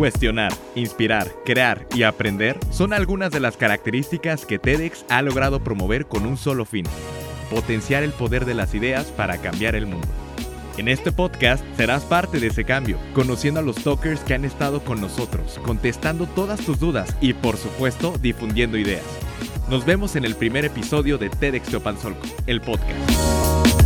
Cuestionar, inspirar, crear y aprender son algunas de las características que TEDx ha logrado promover con un solo fin, potenciar el poder de las ideas para cambiar el mundo. En este podcast serás parte de ese cambio, conociendo a los talkers que han estado con nosotros, contestando todas tus dudas y por supuesto difundiendo ideas. Nos vemos en el primer episodio de TEDx Teopanzolco, el podcast.